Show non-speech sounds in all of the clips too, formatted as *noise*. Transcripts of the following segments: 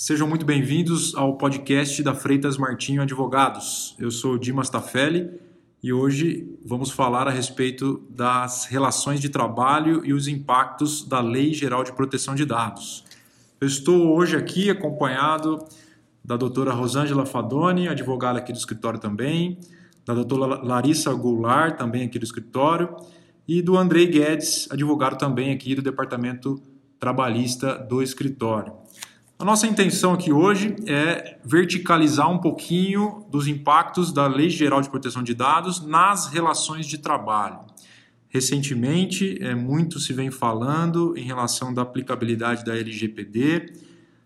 Sejam muito bem-vindos ao podcast da Freitas Martinho Advogados. Eu sou Dimas Tafelli e hoje vamos falar a respeito das relações de trabalho e os impactos da Lei Geral de Proteção de Dados. Eu estou hoje aqui acompanhado da doutora Rosângela Fadoni, advogada aqui do escritório também, da doutora Larissa Goulart, também aqui do escritório, e do Andrei Guedes, advogado também aqui do Departamento Trabalhista do escritório. A nossa intenção aqui hoje é verticalizar um pouquinho dos impactos da Lei Geral de Proteção de Dados nas relações de trabalho. Recentemente, é, muito se vem falando em relação da aplicabilidade da LGPD.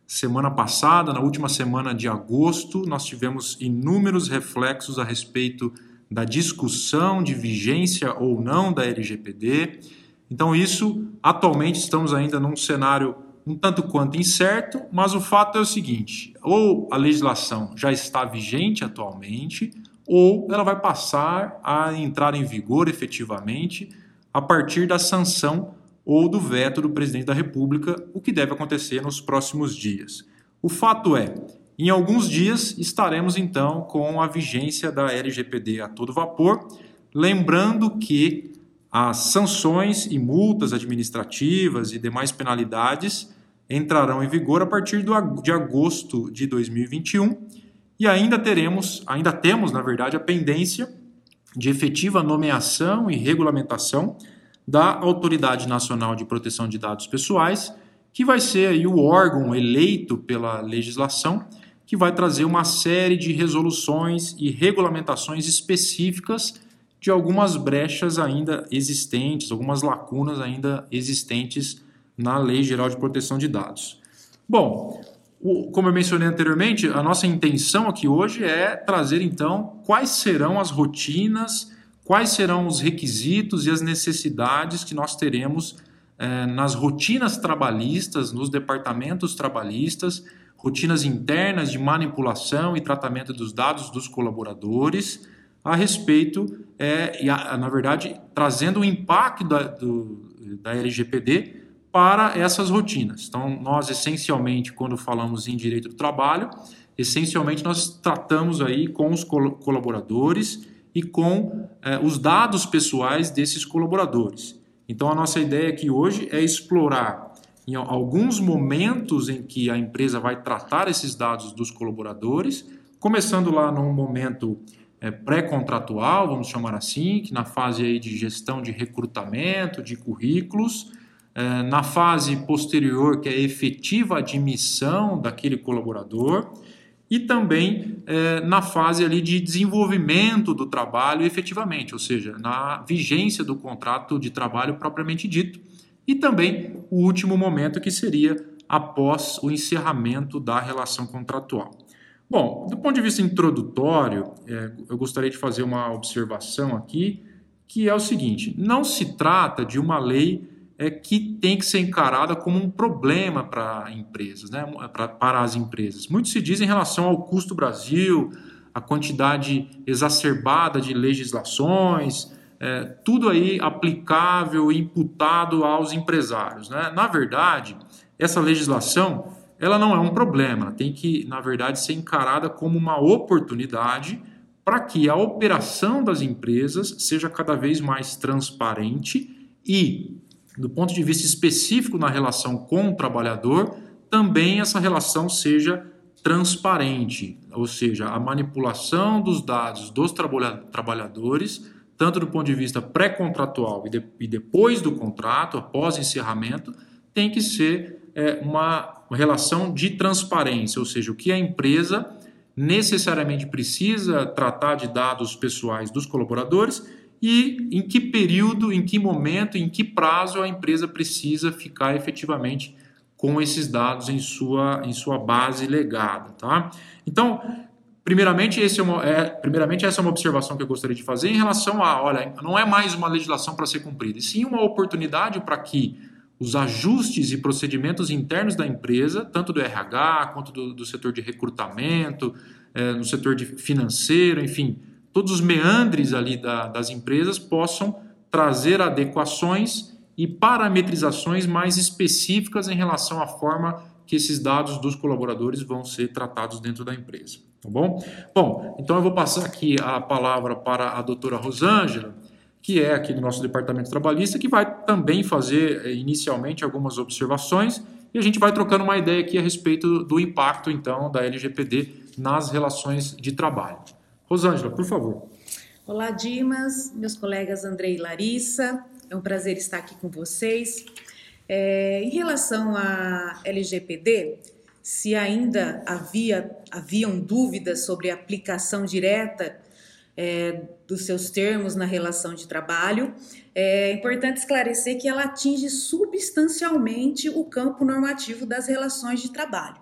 Semana passada, na última semana de agosto, nós tivemos inúmeros reflexos a respeito da discussão de vigência ou não da LGPD. Então, isso, atualmente, estamos ainda num cenário um tanto quanto incerto, mas o fato é o seguinte: ou a legislação já está vigente atualmente, ou ela vai passar a entrar em vigor efetivamente a partir da sanção ou do veto do presidente da República, o que deve acontecer nos próximos dias. O fato é, em alguns dias estaremos então com a vigência da LGPD a todo vapor, lembrando que as sanções e multas administrativas e demais penalidades entrarão em vigor a partir de agosto de 2021 e ainda teremos, ainda temos, na verdade, a pendência de efetiva nomeação e regulamentação da Autoridade Nacional de Proteção de Dados Pessoais, que vai ser aí o órgão eleito pela legislação que vai trazer uma série de resoluções e regulamentações específicas de algumas brechas ainda existentes, algumas lacunas ainda existentes na Lei Geral de Proteção de Dados. Bom, como eu mencionei anteriormente, a nossa intenção aqui hoje é trazer então quais serão as rotinas, quais serão os requisitos e as necessidades que nós teremos eh, nas rotinas trabalhistas, nos departamentos trabalhistas, rotinas internas de manipulação e tratamento dos dados dos colaboradores a respeito, é, e a, na verdade, trazendo o impacto da, do, da LGPD para essas rotinas. Então, nós essencialmente, quando falamos em direito do trabalho, essencialmente nós tratamos aí com os colaboradores e com é, os dados pessoais desses colaboradores. Então, a nossa ideia aqui hoje é explorar em alguns momentos em que a empresa vai tratar esses dados dos colaboradores, começando lá num momento é, pré-contratual, vamos chamar assim, que na fase aí de gestão de recrutamento, de currículos, é, na fase posterior, que é a efetiva admissão daquele colaborador, e também é, na fase ali de desenvolvimento do trabalho efetivamente, ou seja, na vigência do contrato de trabalho propriamente dito, e também o último momento que seria após o encerramento da relação contratual. Bom, do ponto de vista introdutório, é, eu gostaria de fazer uma observação aqui, que é o seguinte: não se trata de uma lei é, que tem que ser encarada como um problema para empresas, né, pra, para as empresas. Muito se diz em relação ao custo Brasil, a quantidade exacerbada de legislações, é, tudo aí aplicável e imputado aos empresários. Né? Na verdade, essa legislação ela não é um problema, ela tem que, na verdade, ser encarada como uma oportunidade para que a operação das empresas seja cada vez mais transparente e, do ponto de vista específico na relação com o trabalhador, também essa relação seja transparente, ou seja, a manipulação dos dados dos trabalhadores, tanto do ponto de vista pré-contratual e, de, e depois do contrato, após encerramento, tem que ser é, uma relação de transparência, ou seja, o que a empresa necessariamente precisa tratar de dados pessoais dos colaboradores e em que período, em que momento, em que prazo a empresa precisa ficar efetivamente com esses dados em sua, em sua base legada. Tá? Então, primeiramente, esse é uma, é, primeiramente, essa é uma observação que eu gostaria de fazer em relação a, olha, não é mais uma legislação para ser cumprida, e sim uma oportunidade para que os ajustes e procedimentos internos da empresa, tanto do RH quanto do, do setor de recrutamento, é, no setor de financeiro, enfim, todos os meandres ali da, das empresas possam trazer adequações e parametrizações mais específicas em relação à forma que esses dados dos colaboradores vão ser tratados dentro da empresa. Tá bom? Bom, então eu vou passar aqui a palavra para a doutora Rosângela, que é aqui do nosso departamento trabalhista, que vai também fazer eh, inicialmente algumas observações e a gente vai trocando uma ideia aqui a respeito do impacto, então, da LGPD nas relações de trabalho. Rosângela, por favor. Olá, Dimas, meus colegas Andrei e Larissa, é um prazer estar aqui com vocês. É, em relação à LGPD, se ainda havia, haviam dúvidas sobre a aplicação direta é, dos seus termos na relação de trabalho, é importante esclarecer que ela atinge substancialmente o campo normativo das relações de trabalho.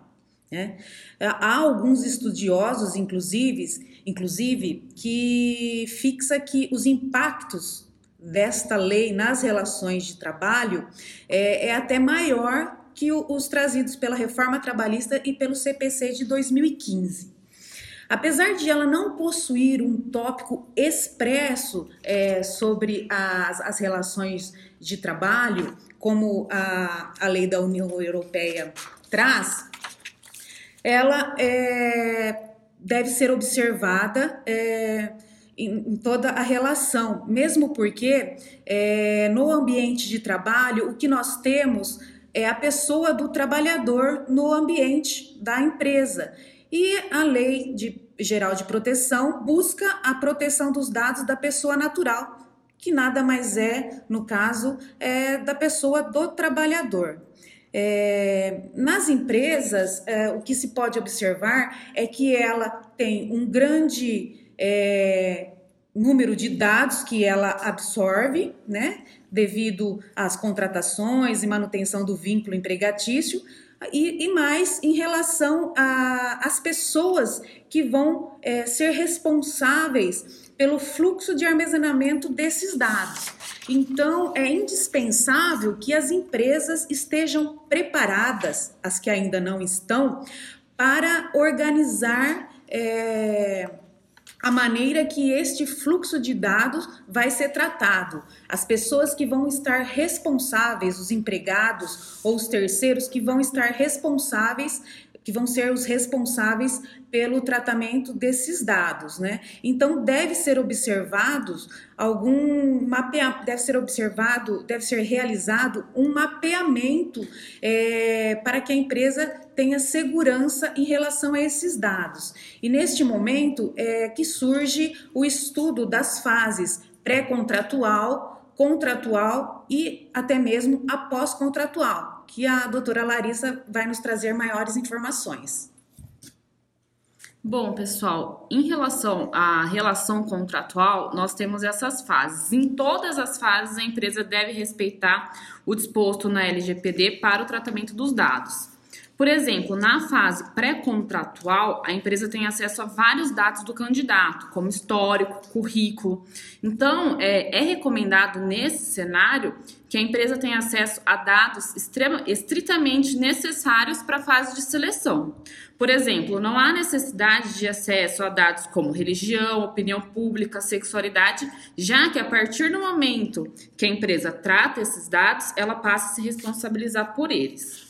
Né? Há alguns estudiosos, inclusive, inclusive, que fixa que os impactos desta lei nas relações de trabalho é, é até maior que os trazidos pela reforma trabalhista e pelo CPC de 2015. Apesar de ela não possuir um tópico expresso é, sobre as, as relações de trabalho, como a, a lei da União Europeia traz, ela é, deve ser observada é, em, em, toda a relação, mesmo porque é, no ambiente de trabalho o que nós temos é a pessoa do trabalhador no ambiente da empresa. E a Lei de, Geral de Proteção busca a proteção dos dados da pessoa natural, que nada mais é, no caso, é da pessoa do trabalhador. É, nas empresas, é, o que se pode observar é que ela tem um grande é, número de dados que ela absorve, né, devido às contratações e manutenção do vínculo empregatício, e, e mais em relação às pessoas que vão é, ser responsáveis pelo fluxo de armazenamento desses dados. Então, é indispensável que as empresas estejam preparadas, as que ainda não estão, para organizar. É, a maneira que este fluxo de dados vai ser tratado. As pessoas que vão estar responsáveis, os empregados ou os terceiros que vão estar responsáveis que vão ser os responsáveis pelo tratamento desses dados, né? Então deve ser observados algum mapeamento, deve ser observado, deve ser realizado um mapeamento é, para que a empresa tenha segurança em relação a esses dados. E neste momento é que surge o estudo das fases pré-contratual, contratual e até mesmo após-contratual que a doutora Larissa vai nos trazer maiores informações. Bom, pessoal, em relação à relação contratual, nós temos essas fases. Em todas as fases, a empresa deve respeitar o disposto na LGPD para o tratamento dos dados. Por exemplo, na fase pré-contratual, a empresa tem acesso a vários dados do candidato, como histórico, currículo. Então, é, é recomendado nesse cenário que a empresa tenha acesso a dados extrema, estritamente necessários para a fase de seleção. Por exemplo, não há necessidade de acesso a dados como religião, opinião pública, sexualidade, já que a partir do momento que a empresa trata esses dados, ela passa a se responsabilizar por eles.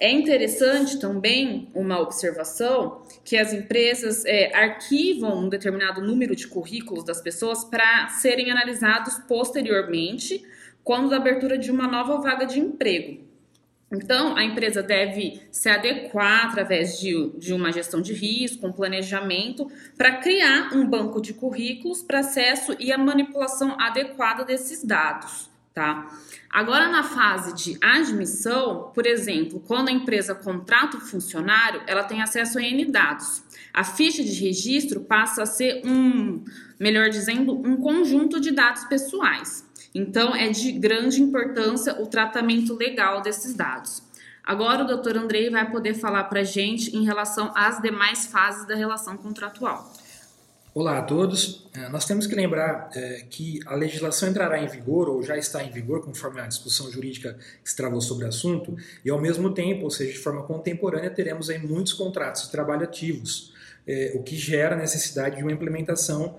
É interessante também uma observação que as empresas é, arquivam um determinado número de currículos das pessoas para serem analisados posteriormente quando da abertura de uma nova vaga de emprego. Então, a empresa deve se adequar através de, de uma gestão de risco, um planejamento, para criar um banco de currículos para acesso e a manipulação adequada desses dados tá? Agora, na fase de admissão, por exemplo, quando a empresa contrata o funcionário, ela tem acesso a N dados. A ficha de registro passa a ser um, melhor dizendo, um conjunto de dados pessoais. Então, é de grande importância o tratamento legal desses dados. Agora, o doutor Andrei vai poder falar para a gente em relação às demais fases da relação contratual. Olá a todos. É, nós temos que lembrar é, que a legislação entrará em vigor ou já está em vigor, conforme a discussão jurídica que se travou sobre o assunto, e ao mesmo tempo, ou seja, de forma contemporânea, teremos aí muitos contratos de trabalho ativos. é, o que gera a necessidade de uma implementação,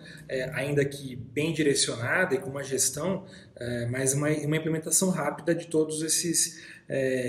ainda que bem direcionada e com uma gestão, mas uma, implementação rápida de todos esses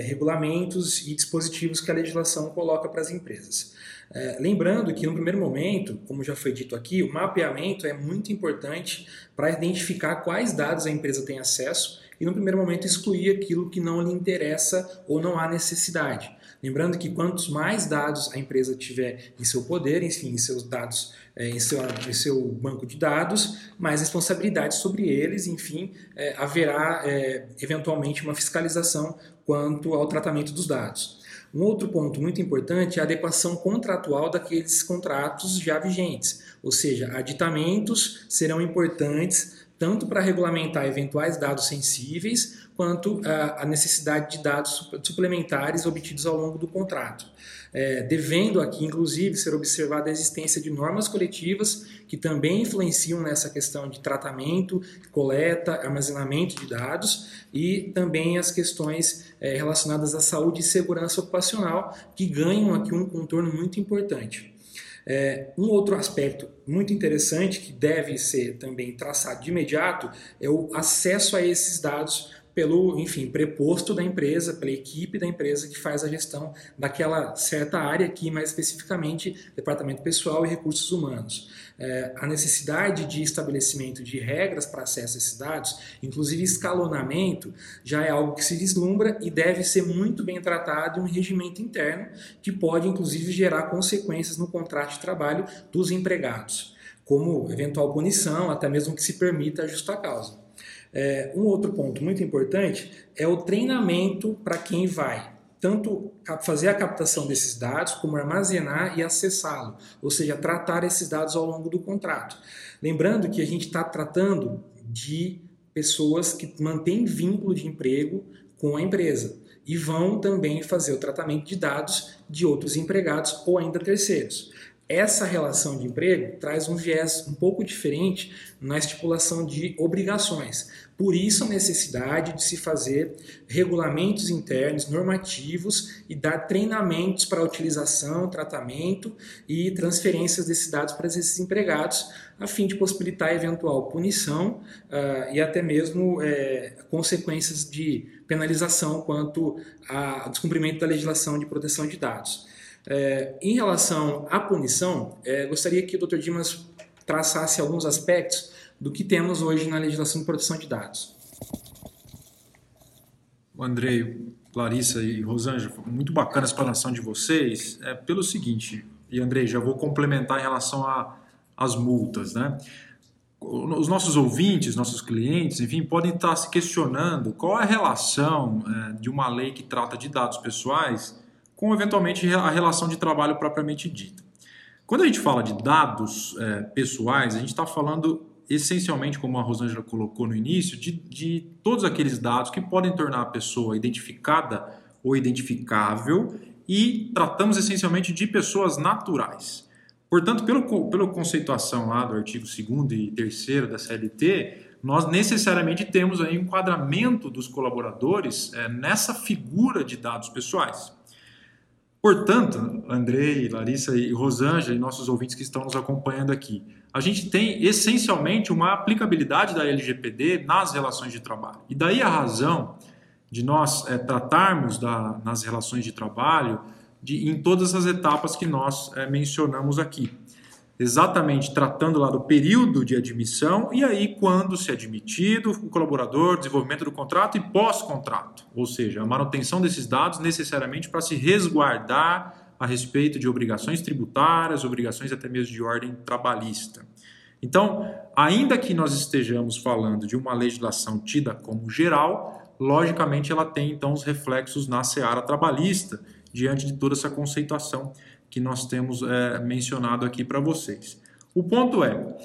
regulamentos e dispositivos que a legislação coloca para as empresas. É, lembrando que no primeiro momento, como já foi dito aqui, o mapeamento é muito importante para identificar quais dados a empresa tem acesso e no primeiro momento excluir aquilo que não lhe interessa ou não há necessidade. Lembrando que quantos mais dados a empresa tiver em seu poder, enfim, em seus dados, é, em, seu, em seu banco de dados, mais responsabilidade sobre eles, enfim, é, haverá é, eventualmente uma fiscalização quanto ao tratamento dos dados. Um outro ponto muito importante é a adequação contratual daqueles contratos já vigentes, ou seja, aditamentos serão importantes tanto para regulamentar eventuais dados sensíveis, quanto a necessidade de dados suplementares obtidos ao longo do contrato. É, devendo aqui, inclusive, ser observada a existência de normas coletivas que também influenciam nessa questão de tratamento, coleta, armazenamento de dados e também as questões é, relacionadas à saúde e segurança ocupacional, que ganham aqui um contorno muito importante. É, um outro aspecto muito interessante que deve ser também traçado de imediato é o acesso a esses dados pelo, enfim, preposto da empresa, pela equipe da empresa que faz a gestão daquela certa área aqui, mais especificamente departamento pessoal e recursos humanos. É, a necessidade de estabelecimento de regras para acesso a esses dados, inclusive escalonamento, já é algo que se vislumbra e deve ser muito bem tratado em um regimento interno que pode, inclusive, gerar consequências no contrato de trabalho dos empregados, como eventual punição, até mesmo que se permita a justa causa. É, um outro ponto muito importante é o treinamento para quem vai tanto fazer a captação desses dados, como armazenar e acessá-lo, ou seja, tratar esses dados ao longo do contrato. Lembrando que a gente está tratando de pessoas que mantêm vínculo de emprego com a empresa e vão também fazer o tratamento de dados de outros empregados ou ainda terceiros essa relação de emprego traz um viés um pouco diferente na estipulação de obrigações. Por isso, a necessidade de se fazer regulamentos internos, normativos e dar treinamentos para utilização, tratamento e transferências desses dados para esses empregados, a fim de possibilitar eventual punição uh, e até mesmo é, consequências de penalização quanto ao descumprimento da legislação de proteção de dados. É, em relação à punição, é, gostaria que o Dr. Dimas traçasse alguns aspectos do que temos hoje na legislação de proteção de dados. Andrei, Larissa e Rosângela, muito bacana a explanação de vocês. É pelo seguinte, e Andrei, já vou complementar em relação às multas, né? Os nossos ouvintes, nossos clientes, enfim, podem estar se questionando qual é a relação é, de uma lei que trata de dados pessoais com eventualmente a relação de trabalho propriamente dita. Quando a gente fala de dados é, pessoais, a gente está falando essencialmente, como a Rosângela colocou no início, de, de todos aqueles dados que podem tornar a pessoa identificada ou identificável e tratamos essencialmente de pessoas naturais. Portanto, pelo, pela conceituação lá do artigo 2 e 3 da CLT, nós necessariamente temos aí um enquadramento dos colaboradores é, nessa figura de dados pessoais. Portanto, Andrei, Larissa e Rosângela e nossos ouvintes que estão nos acompanhando aqui, a gente tem essencialmente uma aplicabilidade da LGPD nas relações de trabalho. E daí a razão de nós é, tratarmos da, nas relações de trabalho de, em todas as etapas que nós é, mencionamos aqui exatamente tratando lá do período de admissão e aí quando se é admitido o colaborador, desenvolvimento do contrato e pós-contrato, ou seja, a manutenção desses dados necessariamente para se resguardar a respeito de obrigações tributárias, obrigações até mesmo de ordem trabalhista. Então, ainda que nós estejamos falando de uma legislação tida como geral, logicamente ela tem então os reflexos na seara trabalhista diante de toda essa conceituação que nós temos é, mencionado aqui para vocês. O ponto é,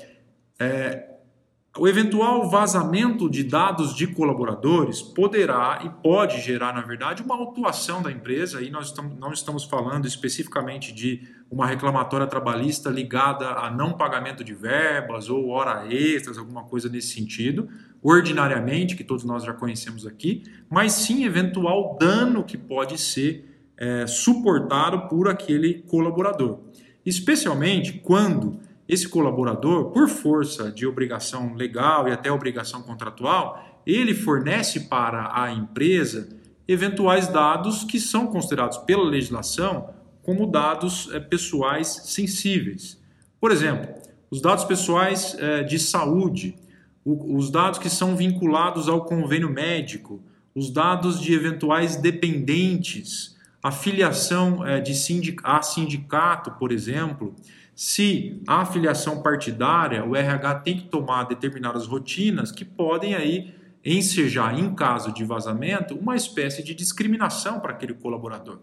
é, o eventual vazamento de dados de colaboradores poderá e pode gerar, na verdade, uma autuação da empresa, e nós estamos, não estamos falando especificamente de uma reclamatória trabalhista ligada a não pagamento de verbas ou hora extras, alguma coisa nesse sentido, ordinariamente, que todos nós já conhecemos aqui, mas sim eventual dano que pode ser é, suportado por aquele colaborador. especialmente quando esse colaborador, por força de obrigação legal e até obrigação contratual, ele fornece para a empresa eventuais dados que são considerados pela legislação como dados é, pessoais sensíveis. Por exemplo, os dados pessoais é, de saúde, o, os dados que são vinculados ao convênio médico, os dados de eventuais dependentes, a filiação é, de sindic a sindicato, por exemplo, se a filiação partidária, o RH tem que tomar determinadas rotinas que podem aí ensejar, em caso de vazamento, uma espécie de discriminação para aquele colaborador.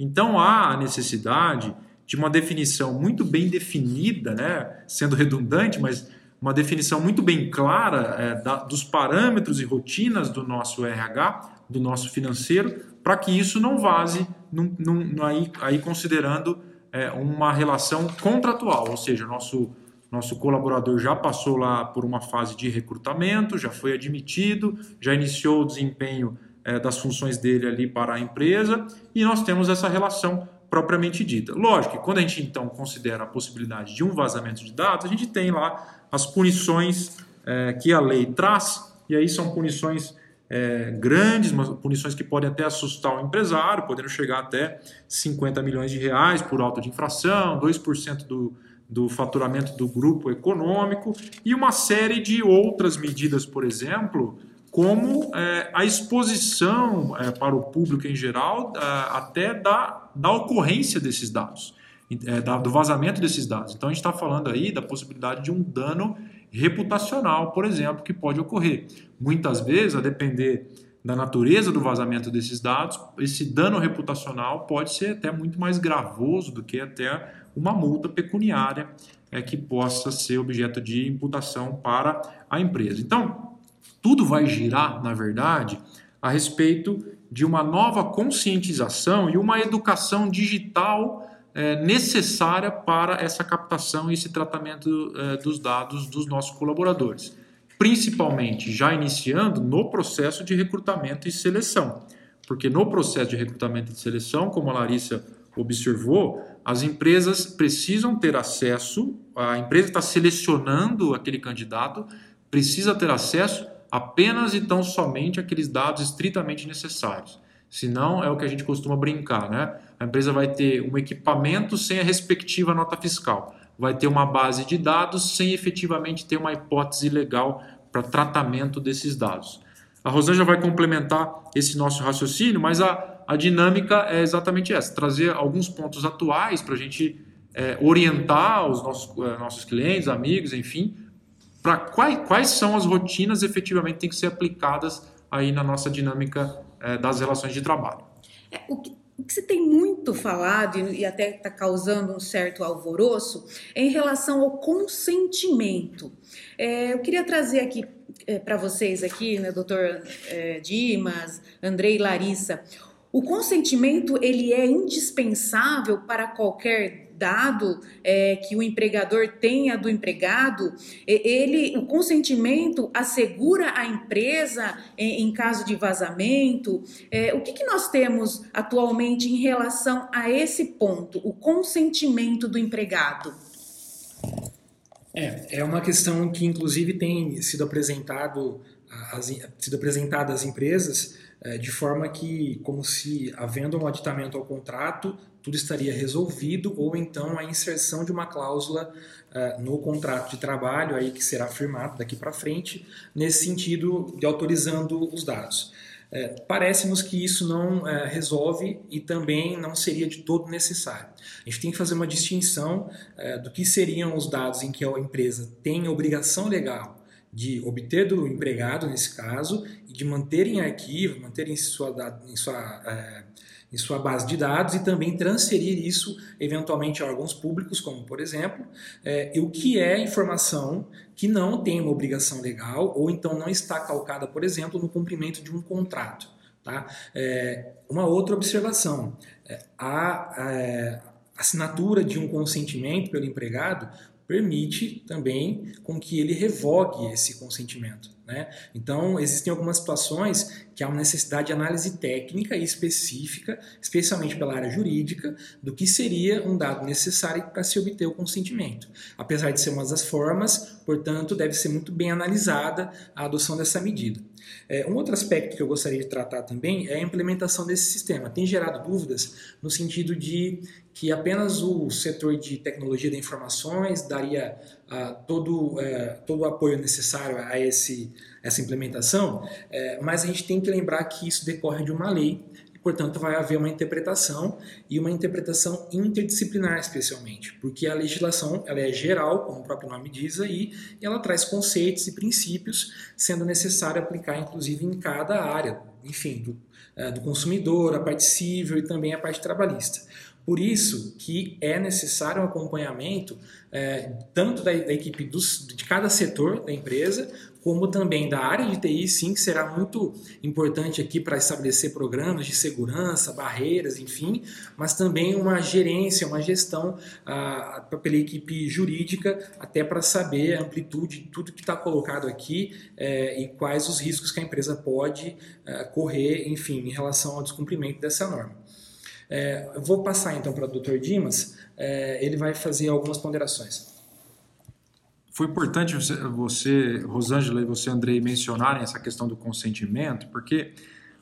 Então há a necessidade de uma definição muito bem definida, né, sendo redundante, mas uma definição muito bem clara é, da, dos parâmetros e rotinas do nosso RH, do nosso financeiro, para que isso não vaze num, num, aí, aí considerando é, uma relação contratual, ou seja, nosso, nosso colaborador já passou lá por uma fase de recrutamento, já foi admitido, já iniciou o desempenho é, das funções dele ali para a empresa e nós temos essa relação propriamente dita. Lógico que quando a gente então considera a possibilidade de um vazamento de dados, a gente tem lá as punições é, que a lei traz, e aí são punições é, grandes, punições que podem até assustar o empresário, podendo chegar até 50 milhões de reais por auto de infração, 2% do, do faturamento do grupo econômico e uma série de outras medidas, por exemplo, como é, a exposição é, para o público em geral é, até da, da ocorrência desses dados, é, do vazamento desses dados. Então a gente está falando aí da possibilidade de um dano reputacional, por exemplo, que pode ocorrer. Muitas vezes, a depender da natureza do vazamento desses dados, esse dano reputacional pode ser até muito mais gravoso do que até uma multa pecuniária é, que possa ser objeto de imputação para a empresa. Então, tudo vai girar, na verdade, a respeito de uma nova conscientização e uma educação digital é, necessária para essa captação e esse tratamento é, dos dados dos nossos colaboradores, principalmente já iniciando no processo de recrutamento e seleção, porque no processo de recrutamento e seleção, como a Larissa observou, as empresas precisam ter acesso, a empresa está selecionando aquele candidato, precisa ter acesso apenas e tão somente aqueles dados estritamente necessários. Senão é o que a gente costuma brincar, né? A empresa vai ter um equipamento sem a respectiva nota fiscal, vai ter uma base de dados sem efetivamente ter uma hipótese legal para tratamento desses dados. A Rosângela vai complementar esse nosso raciocínio, mas a, a dinâmica é exatamente essa: trazer alguns pontos atuais para a gente é, orientar os nossos, é, nossos clientes, amigos, enfim, para quais, quais são as rotinas efetivamente que têm que ser aplicadas aí na nossa dinâmica é, das relações de trabalho. É, o, que, o que se tem muito falado e, e até está causando um certo alvoroço é em relação ao consentimento. É, eu queria trazer aqui é, para vocês aqui, né, doutor Dimas, Andrei e Larissa, o consentimento ele é indispensável para qualquer dado é, que o empregador tenha do empregado, ele, o consentimento assegura a empresa em, em caso de vazamento. É, o que, que nós temos atualmente em relação a esse ponto, o consentimento do empregado? É, é uma questão que inclusive tem sido apresentado as, sido apresentada às empresas é, de forma que, como se havendo um aditamento ao contrato, tudo estaria resolvido, ou então a inserção de uma cláusula uh, no contrato de trabalho aí que será firmado daqui para frente, nesse sentido de autorizando os dados. É, Parece-nos que isso não é, resolve e também não seria de todo necessário. A gente tem que fazer uma distinção do que seriam os dados em que a empresa tem obrigação legal de obter do empregado, nesse caso, e de manter em arquivo, manter em sua, em sua sua base de dados e também transferir isso eventualmente a órgãos públicos, como por exemplo, é, o que é informação que não tem uma obrigação legal ou então não está calcada, por exemplo, no cumprimento de um contrato. Tá? É, uma outra observação: é, a, a é, assinatura de um consentimento pelo empregado permite também com que ele revogue esse consentimento. Né? Então, existem algumas situações que há uma necessidade de análise técnica e específica, especialmente pela área jurídica, do que seria um dado necessário para se obter o consentimento. Apesar de ser uma das formas, portanto, deve ser muito bem analisada a adoção dessa medida. É, um outro aspecto que eu gostaria de tratar também é a implementação desse sistema. Tem gerado dúvidas no sentido de que apenas o setor de tecnologia de informações daria uh, todo, uh, todo o apoio necessário a esse, essa implementação, uh, mas a gente tem que lembrar que isso decorre de uma lei portanto vai haver uma interpretação e uma interpretação interdisciplinar especialmente, porque a legislação ela é geral, como o próprio nome diz aí, e ela traz conceitos e princípios, sendo necessário aplicar inclusive em cada área, enfim, do, uh, do consumidor, a parte civil e também a parte trabalhista. Por isso que é necessário um acompanhamento é, tanto da, da equipe dos, de cada setor da empresa, como também da área de TI, sim, que será muito importante aqui para estabelecer programas de segurança, barreiras, enfim, mas também uma gerência, uma gestão ah, pela equipe jurídica, até para saber a amplitude de tudo que está colocado aqui eh, e quais os riscos que a empresa pode eh, correr, enfim, em relação ao descumprimento dessa norma. É, vou passar então para o Dr. Dimas, é, ele vai fazer algumas ponderações. Foi importante você, você, Rosângela e você, Andrei, mencionarem essa questão do consentimento, porque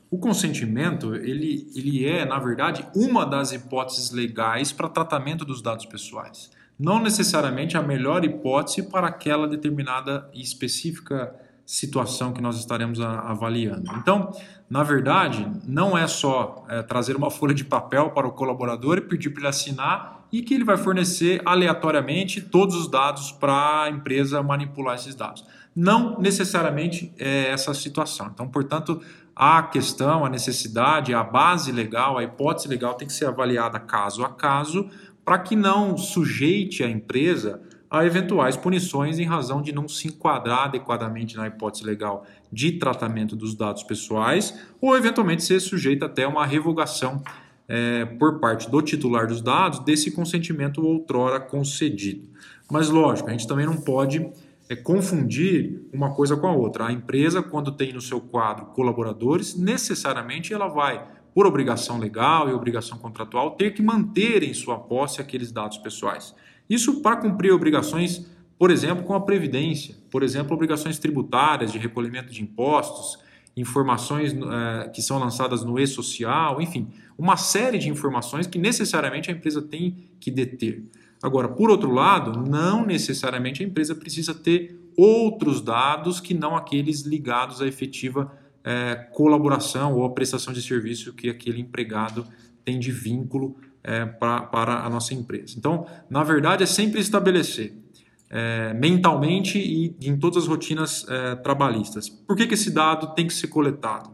o consentimento ele, ele é, na verdade, uma das hipóteses legais para tratamento dos dados pessoais. Não necessariamente a melhor hipótese para aquela determinada e específica situação que nós estaremos avaliando. Então, na verdade, não é só é, trazer uma *laughs* folha de papel para o colaborador e pedir para ele assinar e que ele vai fornecer aleatoriamente todos os dados para a empresa manipular esses dados. Não necessariamente é essa situação. Então, portanto, a questão, a necessidade, a base legal, a hipótese legal tem que ser avaliada caso a caso para que não sujeite a empresa a eventuais punições em razão de não se enquadrar adequadamente na hipótese legal de tratamento dos dados pessoais ou eventualmente ser sujeito até uma revogação é, por parte do titular dos dados desse consentimento outrora concedido. Mas lógico, a gente também não pode é, confundir uma coisa com a outra. A empresa, quando tem no seu quadro colaboradores, necessariamente ela vai, por obrigação legal e obrigação contratual, ter que manter em sua posse aqueles dados pessoais. Isso para cumprir obrigações, por exemplo, com a Previdência, por exemplo, obrigações tributárias de recolhimento de impostos, informações é, que são lançadas no e-social, enfim, uma série de informações que necessariamente a empresa tem que deter. Agora, por outro lado, não necessariamente a empresa precisa ter outros dados que não aqueles ligados à efetiva é, colaboração ou à prestação de serviço que aquele empregado tem de vínculo é, pra, para a nossa empresa. Então, na verdade, é sempre estabelecer é, mentalmente e em todas as rotinas é, trabalhistas. Por que, que esse dado tem que ser coletado?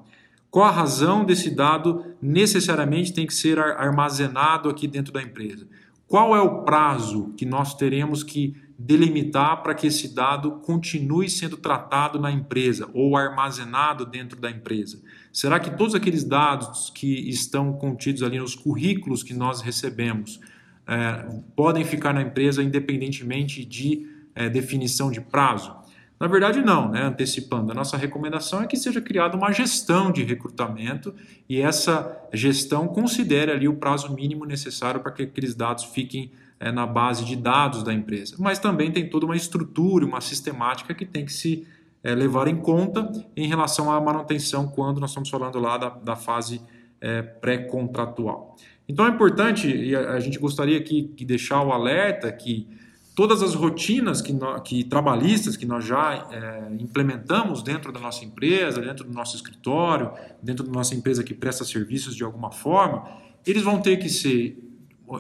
Qual a razão desse dado necessariamente tem que ser armazenado aqui dentro da empresa? Qual é o prazo que nós teremos que delimitar para que esse dado continue sendo tratado na empresa ou armazenado dentro da empresa? Será que todos aqueles dados que estão contidos ali nos currículos que nós recebemos é, podem ficar na empresa independentemente de é, definição de prazo? Na verdade, não, né? antecipando. A nossa recomendação é que seja criada uma gestão de recrutamento e essa gestão considere ali o prazo mínimo necessário para que aqueles dados fiquem é, na base de dados da empresa. Mas também tem toda uma estrutura, uma sistemática que tem que se é, levar em conta em relação à manutenção quando nós estamos falando lá da, da fase é, pré-contratual. Então é importante, e a, a gente gostaria aqui de deixar o alerta que todas as rotinas que, nós, que trabalhistas que nós já é, implementamos dentro da nossa empresa, dentro do nosso escritório, dentro da nossa empresa que presta serviços de alguma forma, eles vão ter que ser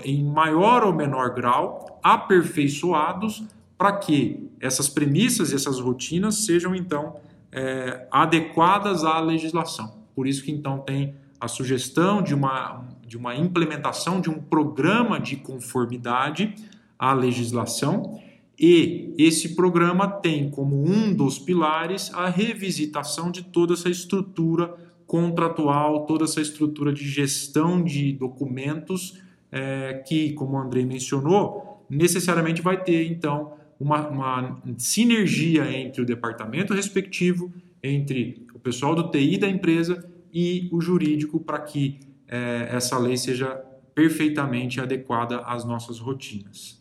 em maior ou menor grau, aperfeiçoados para que essas premissas e essas rotinas sejam então é, adequadas à legislação. Por isso que então tem a sugestão de uma, de uma implementação de um programa de conformidade à legislação e esse programa tem como um dos pilares a revisitação de toda essa estrutura contratual, toda essa estrutura de gestão de documentos é, que, como o Andrei mencionou, necessariamente vai ter, então, uma, uma sinergia entre o departamento respectivo, entre o pessoal do TI da empresa e o jurídico para que é, essa lei seja perfeitamente adequada às nossas rotinas.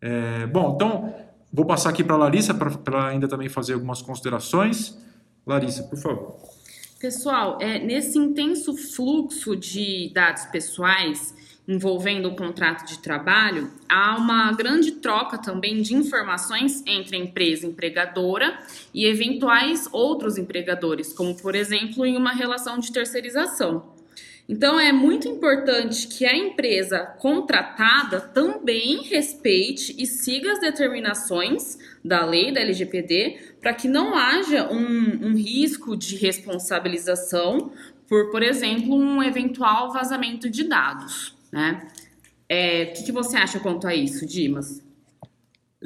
É, bom, então vou passar aqui para a Larissa para ainda também fazer algumas considerações. Larissa, por favor. Pessoal, é, nesse intenso fluxo de dados pessoais, envolvendo o contrato de trabalho, há uma grande troca também de informações entre a empresa empregadora e eventuais outros empregadores, como por exemplo em uma relação de terceirização. Então é muito importante que a empresa contratada também respeite e siga as determinações da lei da LGPD para que não haja um, um risco de responsabilização por, por exemplo, um eventual vazamento de dados. Né? É, o que, que você acha quanto a isso, Dimas?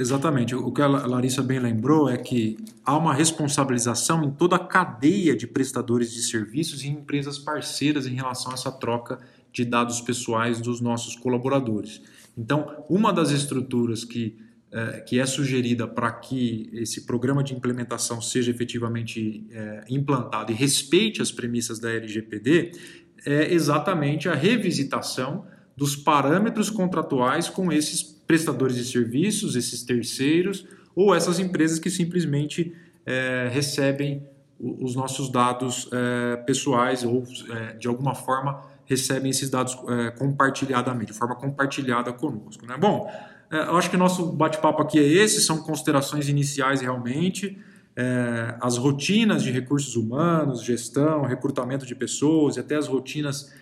Exatamente. O que a Larissa bem lembrou é que há uma responsabilização em toda a cadeia de prestadores de serviços e empresas parceiras em relação a essa troca de dados pessoais dos nossos colaboradores. Então, uma das estruturas que, é, que é sugerida para que esse programa de implementação seja efetivamente é, implantado e respeite as premissas da LGPD é exatamente a revisitação dos parâmetros contratuais com esses prestadores de serviços, esses terceiros ou essas empresas que simplesmente é, recebem os nossos dados é, pessoais ou é, de alguma forma recebem esses dados é, compartilhadamente, de forma compartilhada conosco. Né? Bom, é, eu acho que o nosso bate-papo aqui é esse, são considerações iniciais realmente é, as rotinas de recursos humanos, gestão, recrutamento de pessoas e até as rotinas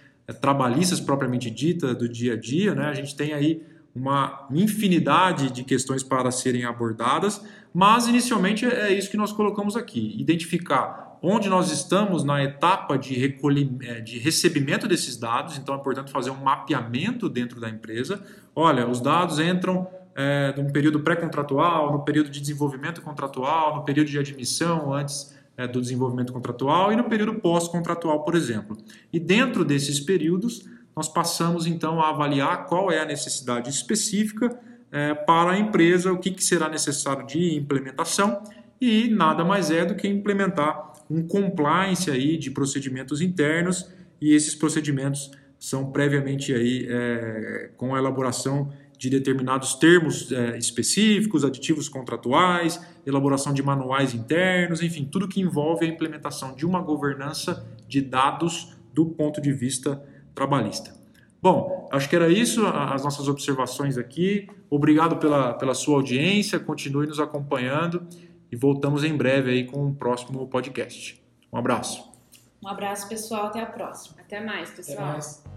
trabalhistas propriamente dita do dia a dia, né? A gente tem aí uma infinidade de questões para serem abordadas, mas inicialmente é, isso que nós colocamos aqui: identificar onde nós estamos na etapa de, é, de recebimento desses dados, então é importante fazer um mapeamento dentro da empresa. Olha, os dados entram é, num período pré-contratual, no período de desenvolvimento contratual, no período de admissão antes é, do desenvolvimento contratual e no período pós-contratual, por exemplo. E dentro desses períodos, nós passamos então a avaliar qual é a necessidade específica é, para a empresa, o que, que será necessário de implementação e nada mais é do que implementar um compliance aí de procedimentos internos e esses procedimentos são previamente aí é, com a elaboração de determinados termos é, específicos, aditivos contratuais, elaboração de manuais internos, enfim, tudo que envolve a implementação de uma governança de dados do ponto de vista trabalhista. Bom, acho que era isso, as nossas observações aqui. Obrigado pela, pela sua audiência, continue nos acompanhando e voltamos em breve aí com o próximo podcast. Um abraço. Um abraço, pessoal. Até a próxima. Até mais, pessoal. Até mais.